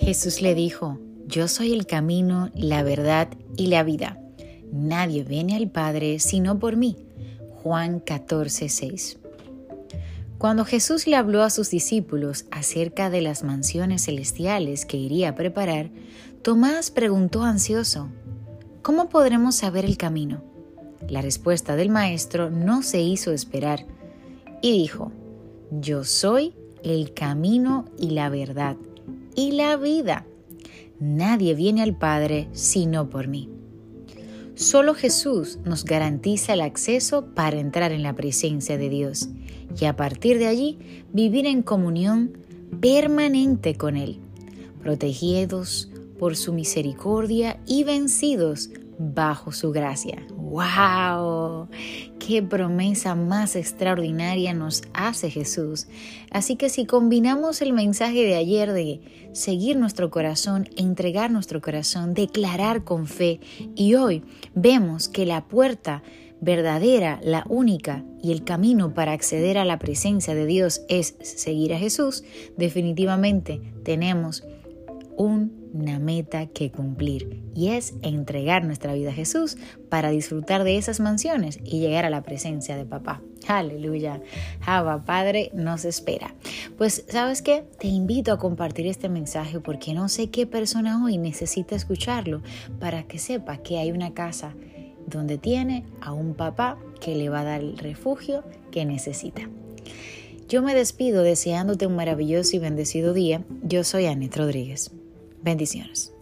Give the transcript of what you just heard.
Jesús le dijo, Yo soy el camino, la verdad y la vida. Nadie viene al Padre sino por mí. Juan 14, 6. Cuando Jesús le habló a sus discípulos acerca de las mansiones celestiales que iría a preparar, Tomás preguntó ansioso, ¿Cómo podremos saber el camino? La respuesta del Maestro no se hizo esperar y dijo, Yo soy el camino y la verdad y la vida. Nadie viene al Padre sino por mí. Solo Jesús nos garantiza el acceso para entrar en la presencia de Dios y a partir de allí vivir en comunión permanente con Él, protegidos por su misericordia y vencidos bajo su gracia. ¡Wow! ¡Qué promesa más extraordinaria nos hace Jesús! Así que si combinamos el mensaje de ayer de seguir nuestro corazón, entregar nuestro corazón, declarar con fe, y hoy vemos que la puerta verdadera, la única y el camino para acceder a la presencia de Dios es seguir a Jesús, definitivamente tenemos una meta que cumplir y es entregar nuestra vida a Jesús para disfrutar de esas mansiones y llegar a la presencia de papá. Aleluya. Java Padre nos espera. Pues, ¿sabes qué? Te invito a compartir este mensaje porque no sé qué persona hoy necesita escucharlo para que sepa que hay una casa donde tiene a un papá que le va a dar el refugio que necesita. Yo me despido deseándote un maravilloso y bendecido día. Yo soy Anet Rodríguez. Bendiciones.